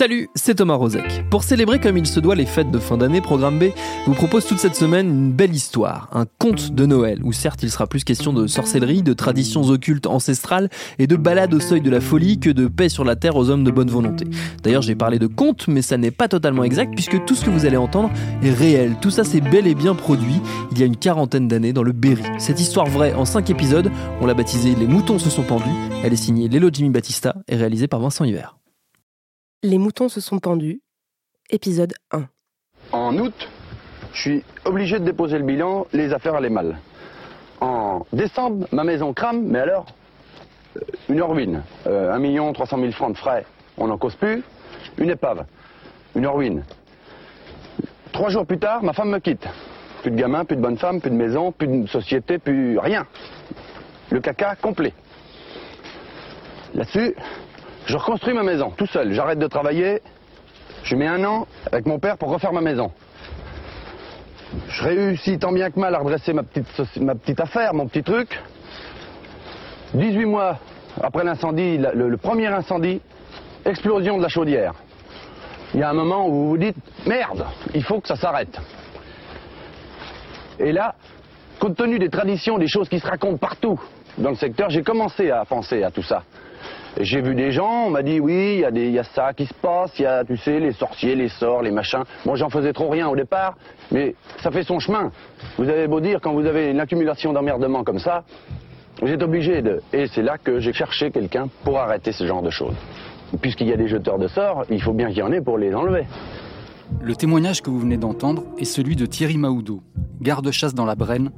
Salut, c'est Thomas Rozek. Pour célébrer comme il se doit les fêtes de fin d'année, Programme B vous propose toute cette semaine une belle histoire, un conte de Noël, où certes il sera plus question de sorcellerie, de traditions occultes ancestrales et de balades au seuil de la folie que de paix sur la terre aux hommes de bonne volonté. D'ailleurs j'ai parlé de conte, mais ça n'est pas totalement exact puisque tout ce que vous allez entendre est réel. Tout ça c'est bel et bien produit il y a une quarantaine d'années dans le Berry. Cette histoire vraie en 5 épisodes, on l'a baptisée Les moutons se sont pendus, elle est signée Lélo Jimmy Battista et réalisée par Vincent Hiver. Les moutons se sont pendus, épisode 1. En août, je suis obligé de déposer le bilan, les affaires allaient mal. En décembre, ma maison crame, mais alors, euh, une ruine. Euh, 1 million 300 000 francs de frais, on n'en cause plus. Une épave, une ruine. Trois jours plus tard, ma femme me quitte. Plus de gamin, plus de bonne femme, plus de maison, plus de société, plus rien. Le caca complet. Là-dessus, je reconstruis ma maison, tout seul. J'arrête de travailler. Je mets un an avec mon père pour refaire ma maison. Je réussis tant bien que mal à redresser ma petite, affaire, mon petit truc. 18 mois après l'incendie, le, premier incendie, explosion de la chaudière. Il y a un moment où vous dites, merde, il faut que ça s'arrête. Et là, compte tenu des traditions, des choses qui se racontent partout dans le secteur, j'ai commencé à penser à tout ça. J'ai vu des gens, on m'a dit oui, il y, a des- il y a ça qui se passe, il y a, tu sais, les sorciers, les sorts, les machins. Moi, j'en faisais trop rien au départ, mais ça fait son chemin. Vous avez beau dire, quand vous avez une accumulation d'emmerdements comme ça, vous êtes obligé de... Et c'est là que j'ai cherché quelqu'un pour arrêter ce genre de choses. Puisqu'il y a des jeteurs de sorts, il faut bien qu'il y en ait pour les enlever. Le témoignage que vous venez d'entendre est celui de Thierry Maoudot, garde-chasse dans la Brenne,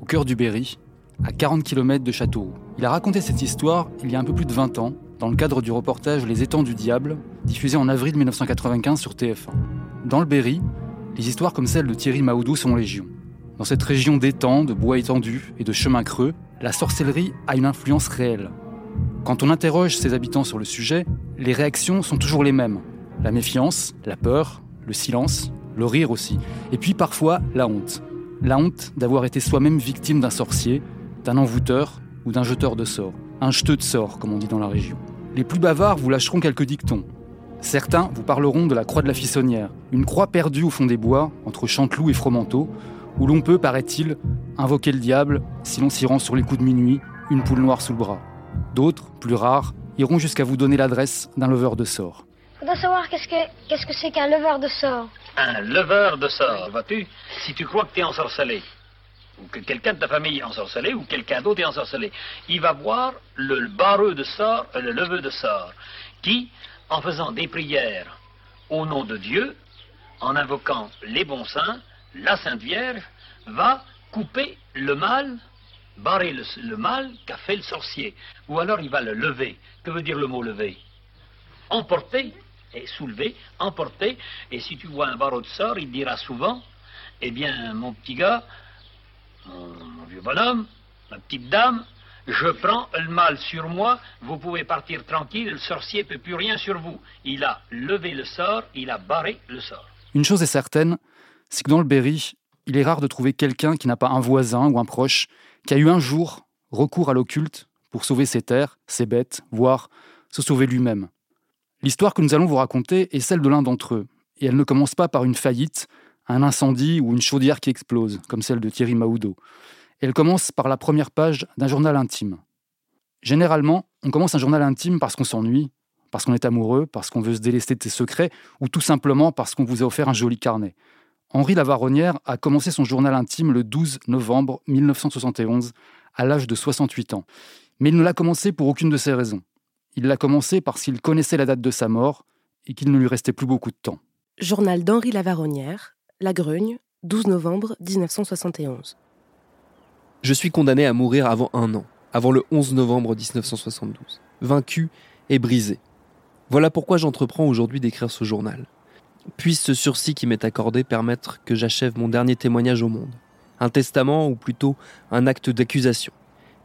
au cœur du Berry, à 40 km de Châteauroux. Il a raconté cette histoire il y a un peu plus de 20 ans, dans le cadre du reportage Les étangs du diable, diffusé en avril 1995 sur TF1. Dans le Berry, les histoires comme celle de Thierry Maoudou sont légion. Dans cette région d'étangs, de bois étendus et de chemins creux, la sorcellerie a une influence réelle. Quand on interroge ses habitants sur le sujet, les réactions sont toujours les mêmes. La méfiance, la peur, le silence, le rire aussi. Et puis parfois la honte. La honte d'avoir été soi-même victime d'un sorcier, d'un envoûteur ou d'un jeteur de sorts. Un jeteux de sorts, comme on dit dans la région. Les plus bavards vous lâcheront quelques dictons. Certains vous parleront de la croix de la Fissonnière, une croix perdue au fond des bois, entre Chanteloup et Fromenteau, où l'on peut, paraît-il, invoquer le diable si l'on s'y rend sur les coups de minuit, une poule noire sous le bras. D'autres, plus rares, iront jusqu'à vous donner l'adresse d'un leveur de sorts. Je voudrais savoir qu'est-ce que qu'est-ce que c'est qu'un leveur de sort. Un leveur de sorts, vois-tu? Si tu crois que tu es ensorcelé, ou que quelqu'un de ta famille est ensorcelé, ou quelqu'un d'autre est ensorcelé, il va voir le, barreux de sorts, euh, le leveur de sorts, qui, en faisant des prières au nom de Dieu, en invoquant les bons saints, la Sainte Vierge, va couper le mal, barrer le, le mal qu'a fait le sorcier. Ou alors il va le lever. Que veut dire le mot lever? Emporter et soulever, emporter. Et si tu vois un barreau de sort, il dira souvent, eh bien, mon petit gars, mon, vieux bonhomme, ma petite dame, je prends le mal sur moi, vous pouvez partir tranquille, le sorcier ne peut plus rien sur vous. Il a levé le sort, il a barré le sort. Une chose est certaine, c'est que dans le Berry, il est rare de trouver quelqu'un qui n'a pas un voisin ou un proche qui a eu un jour recours à l'occulte pour sauver ses terres, ses bêtes, voire se sauver lui-même. L'histoire que nous allons vous raconter est celle de l'un d'entre eux, et elle ne commence pas par une faillite, un incendie ou une chaudière qui explose, comme celle de Thierry Maoudot. Elle commence par la première page d'un journal intime. Généralement, on commence un journal intime parce qu'on s'ennuie, parce qu'on est amoureux, parce qu'on veut se délester de ses secrets, ou tout simplement parce qu'on vous a offert un joli carnet. Henri Lavaronnière a commencé son journal intime le 12 novembre 1971, à l'âge de 68 ans. Mais il ne l'a commencé pour aucune de ces raisons. Il l'a commencé parce qu'il connaissait la date de sa mort et qu'il ne lui restait plus beaucoup de temps. Journal d'Henri Lavaronnière, La Grugne, 12 novembre 1971. Je suis condamné à mourir avant un an, avant le 11 novembre 1972, vaincu et brisé. Voilà pourquoi j'entreprends aujourd'hui d'écrire ce journal. Puisse ce sursis qui m'est accordé permettre que j'achève mon dernier témoignage au monde. Un testament ou plutôt un acte d'accusation.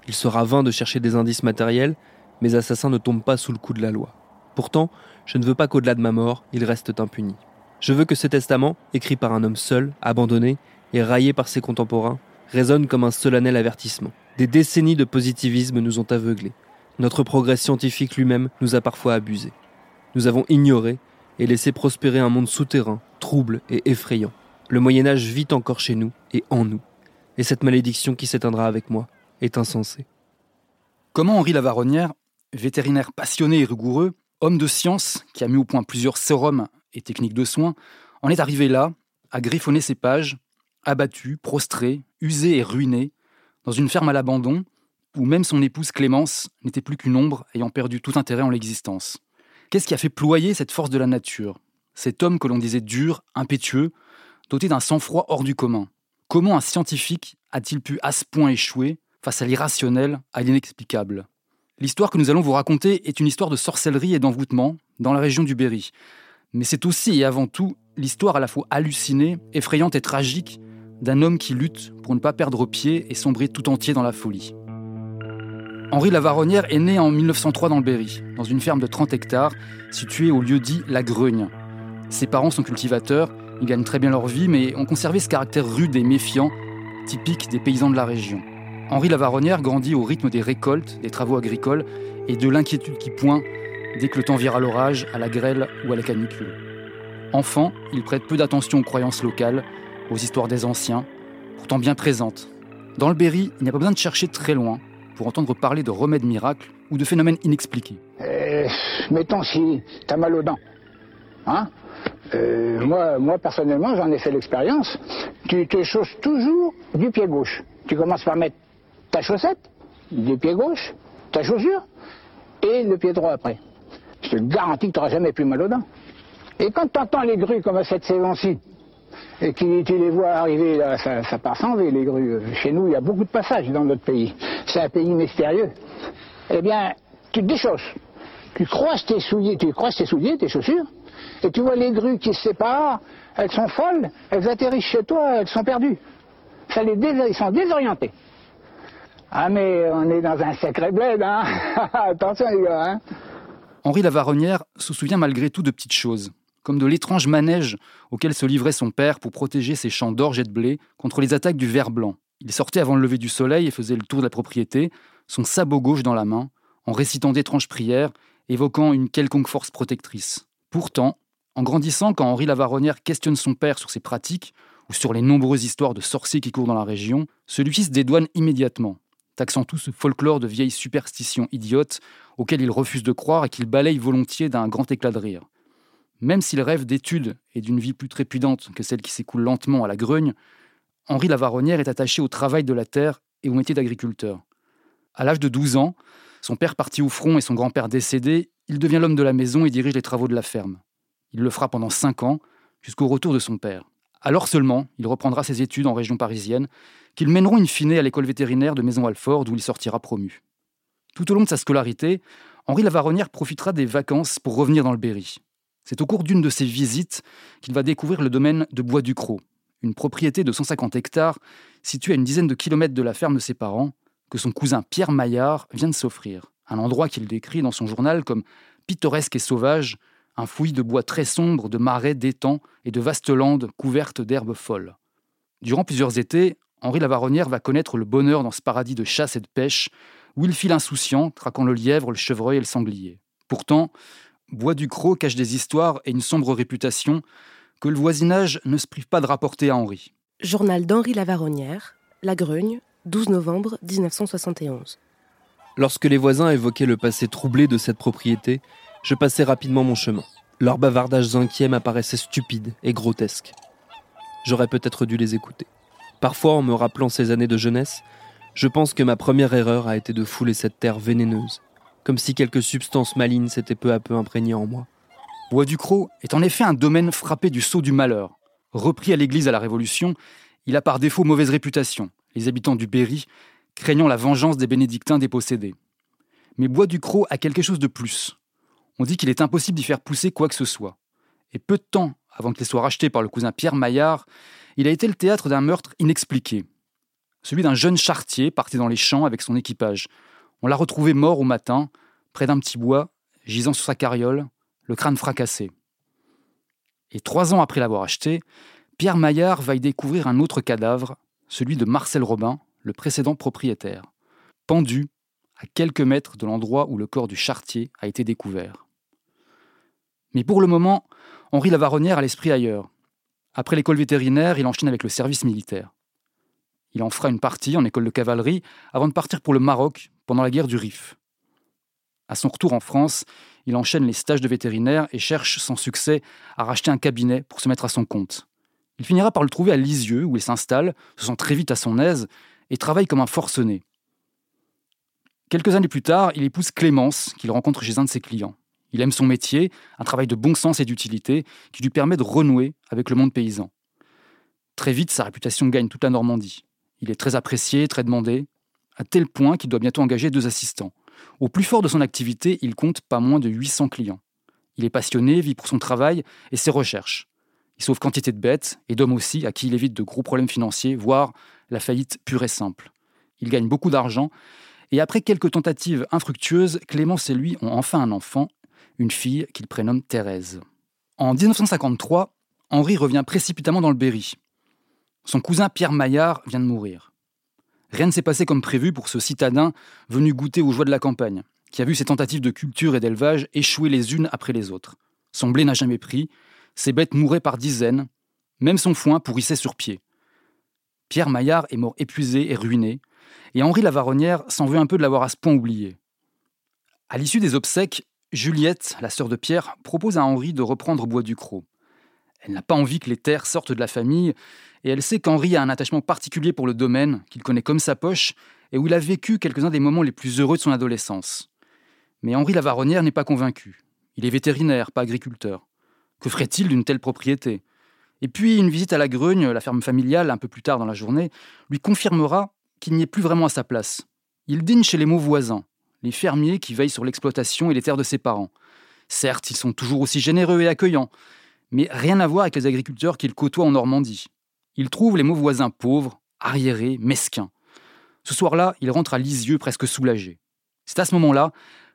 Il sera vain de chercher des indices matériels, mes assassins ne tombent pas sous le coup de la loi. Pourtant, je ne veux pas qu'au-delà de ma mort, ils restent impunis. Je veux que ce testament, écrit par un homme seul, abandonné et raillé par ses contemporains, résonne comme un solennel avertissement. Des décennies de positivisme nous ont aveuglés. Notre progrès scientifique lui-même nous a parfois abusés. Nous avons ignoré et laissé prospérer un monde souterrain, trouble et effrayant. Le Moyen Âge vit encore chez nous et en nous. Et cette malédiction qui s'éteindra avec moi est insensée. Comment Henri Lavaronnière, vétérinaire passionné et rigoureux, homme de science qui a mis au point plusieurs sérums et techniques de soins, en est arrivé là, à griffonner ses pages, abattu, prostré, usé et ruiné, dans une ferme à l'abandon, où même son épouse Clémence n'était plus qu'une ombre ayant perdu tout intérêt en l'existence. Qu'est-ce qui a fait ployer cette force de la nature? Cet homme que l'on disait dur, impétueux, doté d'un sang-froid hors du commun. Comment un scientifique a-t-il pu à ce point échouer face à l'irrationnel, à l'inexplicable? L'histoire que nous allons vous raconter est une histoire de sorcellerie et d'envoûtement dans la région du Berry. Mais c'est aussi et avant tout l'histoire à la fois hallucinée, effrayante et tragique d'un homme qui lutte pour ne pas perdre pied et sombrer tout entier dans la folie. Henri Lavaronnière est né en 1903 dans le Berry, dans une ferme de 30 hectares située au lieu dit La Grugne. Ses parents sont cultivateurs, ils gagnent très bien leur vie, mais ont conservé ce caractère rude et méfiant, typique des paysans de la région. Henri Lavaronnière grandit au rythme des récoltes, des travaux agricoles et de l'inquiétude qui pointe dès que le temps vire à l'orage, à la grêle ou à la canicule. Enfant, il prête peu d'attention aux croyances locales, aux histoires des anciens, pourtant bien présentes. Dans le Berry, il n'y a pas besoin de chercher très loin pour entendre parler de remèdes miracles ou de phénomènes inexpliqués. Euh, mettons si t'as mal aux dents. Hein? Euh, moi, moi, personnellement, j'en ai fait l'expérience. Tu te chausses toujours du pied gauche. Tu commences par mettre ta chaussette du pied gauche, ta chaussure, et le pied droit après. Je te garantis que tu n'auras jamais plus mal aux dents. Et quand tu entends les grues comme à cette saison-ci, et que tu les vois arriver, ça, part sans les grues. Chez nous, il y a beaucoup de passages dans notre pays. C'est un pays mystérieux. Eh bien, tu te déchausses. Tu croises tes souliers, tu croises tes souliers, tes chaussures, et tu vois les grues qui se séparent, elles sont folles, elles atterrissent chez toi, elles sont perdues. Ça les ils sont désorientés. Ah mais on est dans un sacré bled, hein Attention les gars, hein Henri Lavaronnière se souvient malgré tout de petites choses, comme de l'étrange manège auquel se livrait son père pour protéger ses champs d'orge et de blé contre les attaques du ver blanc. Il sortait avant le lever du soleil et faisait le tour de la propriété, son sabot gauche dans la main, en récitant d'étranges prières, évoquant une quelconque force protectrice. Pourtant, en grandissant, quand Henri Lavaronnière questionne son père sur ses pratiques, ou sur les nombreuses histoires de sorciers qui courent dans la région, celui-ci se dédouane immédiatement taxant tout ce folklore de vieilles superstitions idiotes auxquelles il refuse de croire et qu'il balaye volontiers d'un grand éclat de rire. Même s'il rêve d'études et d'une vie plus trépidante que celle qui s'écoule lentement à la Grugne, Henri Lavaronnière est attaché au travail de la terre et au métier d'agriculteur. À l'âge de 12 ans, son père parti au front et son grand-père décédé, il devient l'homme de la maison et dirige les travaux de la ferme. Il le fera pendant 5 ans, jusqu'au retour de son père. Alors seulement, il reprendra ses études en région parisienne qu'ils mèneront in fine à l'école vétérinaire de Maison-Alfort, d'où il sortira promu. Tout au long de sa scolarité, Henri Lavaronnière profitera des vacances pour revenir dans le Berry. C'est au cours d'une de ses visites qu'il va découvrir le domaine de Bois du Cros, une propriété de 150 hectares située à une dizaine de kilomètres de la ferme de ses parents, que son cousin Pierre Maillard vient de s'offrir. Un endroit qu'il décrit dans son journal comme pittoresque et sauvage, un fouillis de bois très sombre, de marais, d'étangs et de vastes landes couvertes d'herbes folles. Durant plusieurs étés, Henri Lavaronnière va connaître le bonheur dans ce paradis de chasse et de pêche, où il file insouciant, traquant le lièvre, le chevreuil et le sanglier. Pourtant, Bois du Cros cache des histoires et une sombre réputation que le voisinage ne se prive pas de rapporter à Henri. Journal d'Henri Lavaronnière, La Grugne, 12 novembre 1971. Lorsque les voisins évoquaient le passé troublé de cette propriété, je passais rapidement mon chemin. Leurs bavardages inquiets m'apparaissaient stupides et grotesques. J'aurais peut-être dû les écouter. Parfois, en me rappelant ces années de jeunesse, je pense que ma première erreur a été de fouler cette terre vénéneuse, comme si quelque substance maligne s'était peu à peu imprégnée en moi. Bois du Cros est en effet un domaine frappé du sceau du malheur. Repris à l'église à la Révolution, il a par défaut mauvaise réputation. les habitants du Berry, craignant la vengeance des bénédictins dépossédés. Mais Bois du Cros a quelque chose de plus. On dit qu'il est impossible d'y faire pousser quoi que ce soit. Et peu de temps avant qu'il soit racheté par le cousin Pierre Maillard, il a été le théâtre d'un meurtre inexpliqué. Celui d'un jeune chartier parti dans les champs avec son équipage. On l'a retrouvé mort au matin, près d'un petit bois, gisant sur sa carriole, le crâne fracassé. Et trois ans après l'avoir acheté, Pierre Maillard va y découvrir un autre cadavre, celui de Marcel Robin, le précédent propriétaire, pendu à quelques mètres de l'endroit où le corps du chartier a été découvert. Mais pour le moment, Henri Lavaronnière a l'esprit ailleurs. Après l'école vétérinaire, il enchaîne avec le service militaire. Il en fera une partie en école de cavalerie avant de partir pour le Maroc pendant la guerre du Rif. À son retour en France, il enchaîne les stages de vétérinaire et cherche sans succès à racheter un cabinet pour se mettre à son compte. Il finira par le trouver à Lisieux où il s'installe, se sent très vite à son aise et travaille comme un forcené. Quelques années plus tard, il épouse Clémence, qu'il rencontre chez un de ses clients. Il aime son métier, un travail de bon sens et d'utilité qui lui permet de renouer avec le monde paysan. Très vite, sa réputation gagne toute la Normandie. Il est très apprécié, très demandé, à tel point qu'il doit bientôt engager deux assistants. Au plus fort de son activité, il compte pas moins de 800 clients. Il est passionné, vit pour son travail et ses recherches. Il sauve quantité de bêtes et d'hommes aussi à qui il évite de gros problèmes financiers, voire la faillite pure et simple. Il gagne beaucoup d'argent et après quelques tentatives infructueuses, Clémence et lui ont enfin un enfant, une fille qu'il prénomme Thérèse. En 1953, Henri revient précipitamment dans le Berry. Son cousin Pierre Maillard vient de mourir. Rien ne s'est passé comme prévu pour ce citadin venu goûter aux joies de la campagne, qui a vu ses tentatives de culture et d'élevage échouer les unes après les autres. Son blé n'a jamais pris, ses bêtes mouraient par dizaines, même son foin pourrissait sur pied. Pierre Maillard est mort épuisé et ruiné, et Henri Lavaronnière s'en veut un peu de l'avoir à ce point oublié. À l'issue des obsèques, Juliette, la sœur de Pierre, propose à Henri de reprendre Bois du Cros. Elle n'a pas envie que les terres sortent de la famille, et elle sait qu'Henri a un attachement particulier pour le domaine, qu'il connaît comme sa poche, et où il a vécu quelques-uns des moments les plus heureux de son adolescence. Mais Henri Lavaronnière n'est pas convaincu. Il est vétérinaire, pas agriculteur. Que ferait-il d'une telle propriété? Et puis, une visite à la Grugne, la ferme familiale, un peu plus tard dans la journée, lui confirmera qu'il n'y est plus vraiment à sa place. Il dîne chez les mots voisins, fermiers qui veillent sur l'exploitation et les terres de ses parents. Certes, ils sont toujours aussi généreux et accueillants, mais rien à voir avec les agriculteurs qu'il côtoie en Normandie. Il trouve les mots voisins pauvres, arriérés, mesquins. Ce soir-là, il rentre à Lisieux presque soulagé. C'est à ce moment-là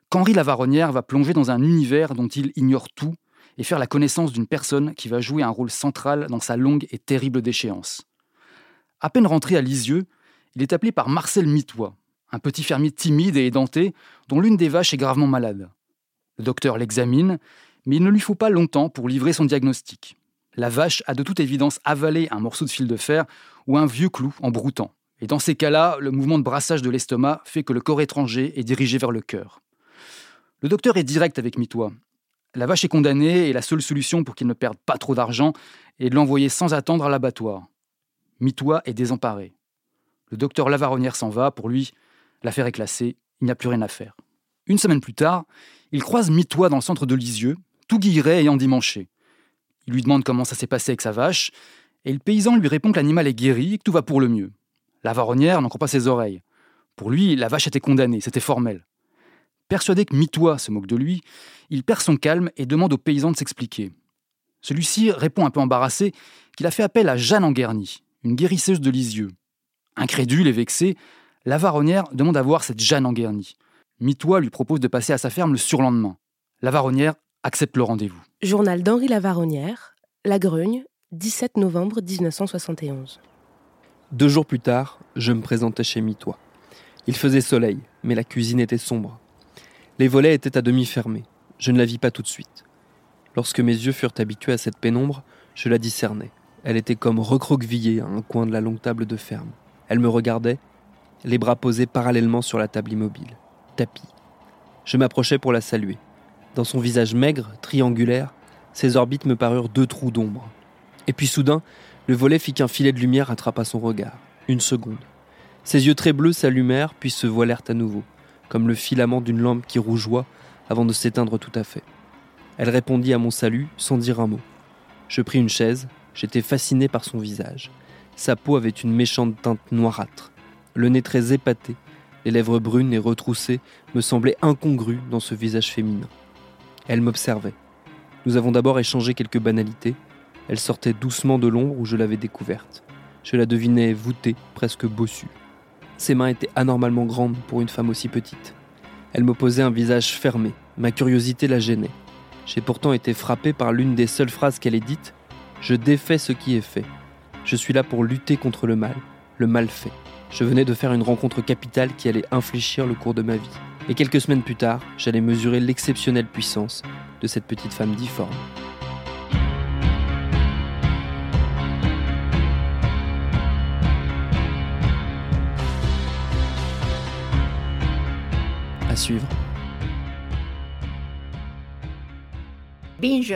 qu'Henri Lavaronnière va plonger dans un univers dont il ignore tout et faire la connaissance d'une personne qui va jouer un rôle central dans sa longue et terrible déchéance. À peine rentré à Lisieux, il est appelé par Marcel Mitois, un petit fermier timide et édenté dont l'une des vaches est gravement malade. Le docteur l'examine, mais il ne lui faut pas longtemps pour livrer son diagnostic. La vache a de toute évidence avalé un morceau de fil de fer ou un vieux clou en broutant. Et dans ces cas-là, le mouvement de brassage de l'estomac fait que le corps étranger est dirigé vers le cœur. Le docteur est direct avec Mitois. La vache est condamnée et la seule solution pour qu'il ne perde pas trop d'argent est de l'envoyer sans attendre à l'abattoir. Mitois est désemparé. Le docteur Lavaronnière s'en va, pour lui, l'affaire est classée, il n'y a plus rien à faire. Une semaine plus tard, il croise Mitois dans le centre de Lisieux, tout guilleret ayant dimanché. Il lui demande comment ça s'est passé avec sa vache, et le paysan lui répond que l'animal est guéri et que tout va pour le mieux. Lavaronnière n'en croit pas ses oreilles. Pour lui, la vache était condamnée, c'était formel. Persuadé que Mitois se moque de lui, il perd son calme et demande au paysan de s'expliquer. Celui-ci répond un peu embarrassé qu'il a fait appel à Jeanne Anguerny, une guérisseuse de Lisieux. Incrédule et vexé, Lavaronnière demande à voir cette Jeanne Anguerny. Mitois lui propose de passer à sa ferme le surlendemain. Lavaronnière accepte le rendez-vous. Journal d'Henri Lavaronnière, La Grugne, 17 novembre 1971. Deux jours plus tard, je me présentais chez Mitois. Il faisait soleil, mais la cuisine était sombre. Les volets étaient à demi fermés. Je ne la vis pas tout de suite. Lorsque mes yeux furent habitués à cette pénombre, je la discernai. Elle était comme recroquevillée à un coin de la longue table de ferme. Elle me regardait, les bras posés parallèlement sur la table immobile. Tapis. Je m'approchai pour la saluer. Dans son visage maigre, triangulaire, ses orbites me parurent deux trous d'ombre. Et puis soudain, le volet fit qu'un filet de lumière attrapa son regard. Une seconde. Ses yeux très bleus s'allumèrent puis se voilèrent à nouveau, comme le filament d'une lampe qui rougeoie avant de s'éteindre tout à fait. Elle répondit à mon salut sans dire un mot. Je pris une chaise, j'étais fasciné par son visage. Sa peau avait une méchante teinte noirâtre, le nez très épaté, les lèvres brunes et retroussées me semblaient incongrues dans ce visage féminin. Elle m'observait. Nous avons d'abord échangé quelques banalités. Elle sortait doucement de l'ombre où je l'avais découverte. Je la devinais voûtée, presque bossue. Ses mains étaient anormalement grandes pour une femme aussi petite. Elle m'opposait un visage fermé. Ma curiosité la gênait. J'ai pourtant été frappé par l'une des seules phrases qu'elle ait dites Je défais ce qui est fait. Je suis là pour lutter contre le mal, le mal fait. Je venais de faire une rencontre capitale qui allait infléchir le cours de ma vie. Et quelques semaines plus tard, j'allais mesurer l'exceptionnelle puissance de cette petite femme difforme. À suivre. Binge.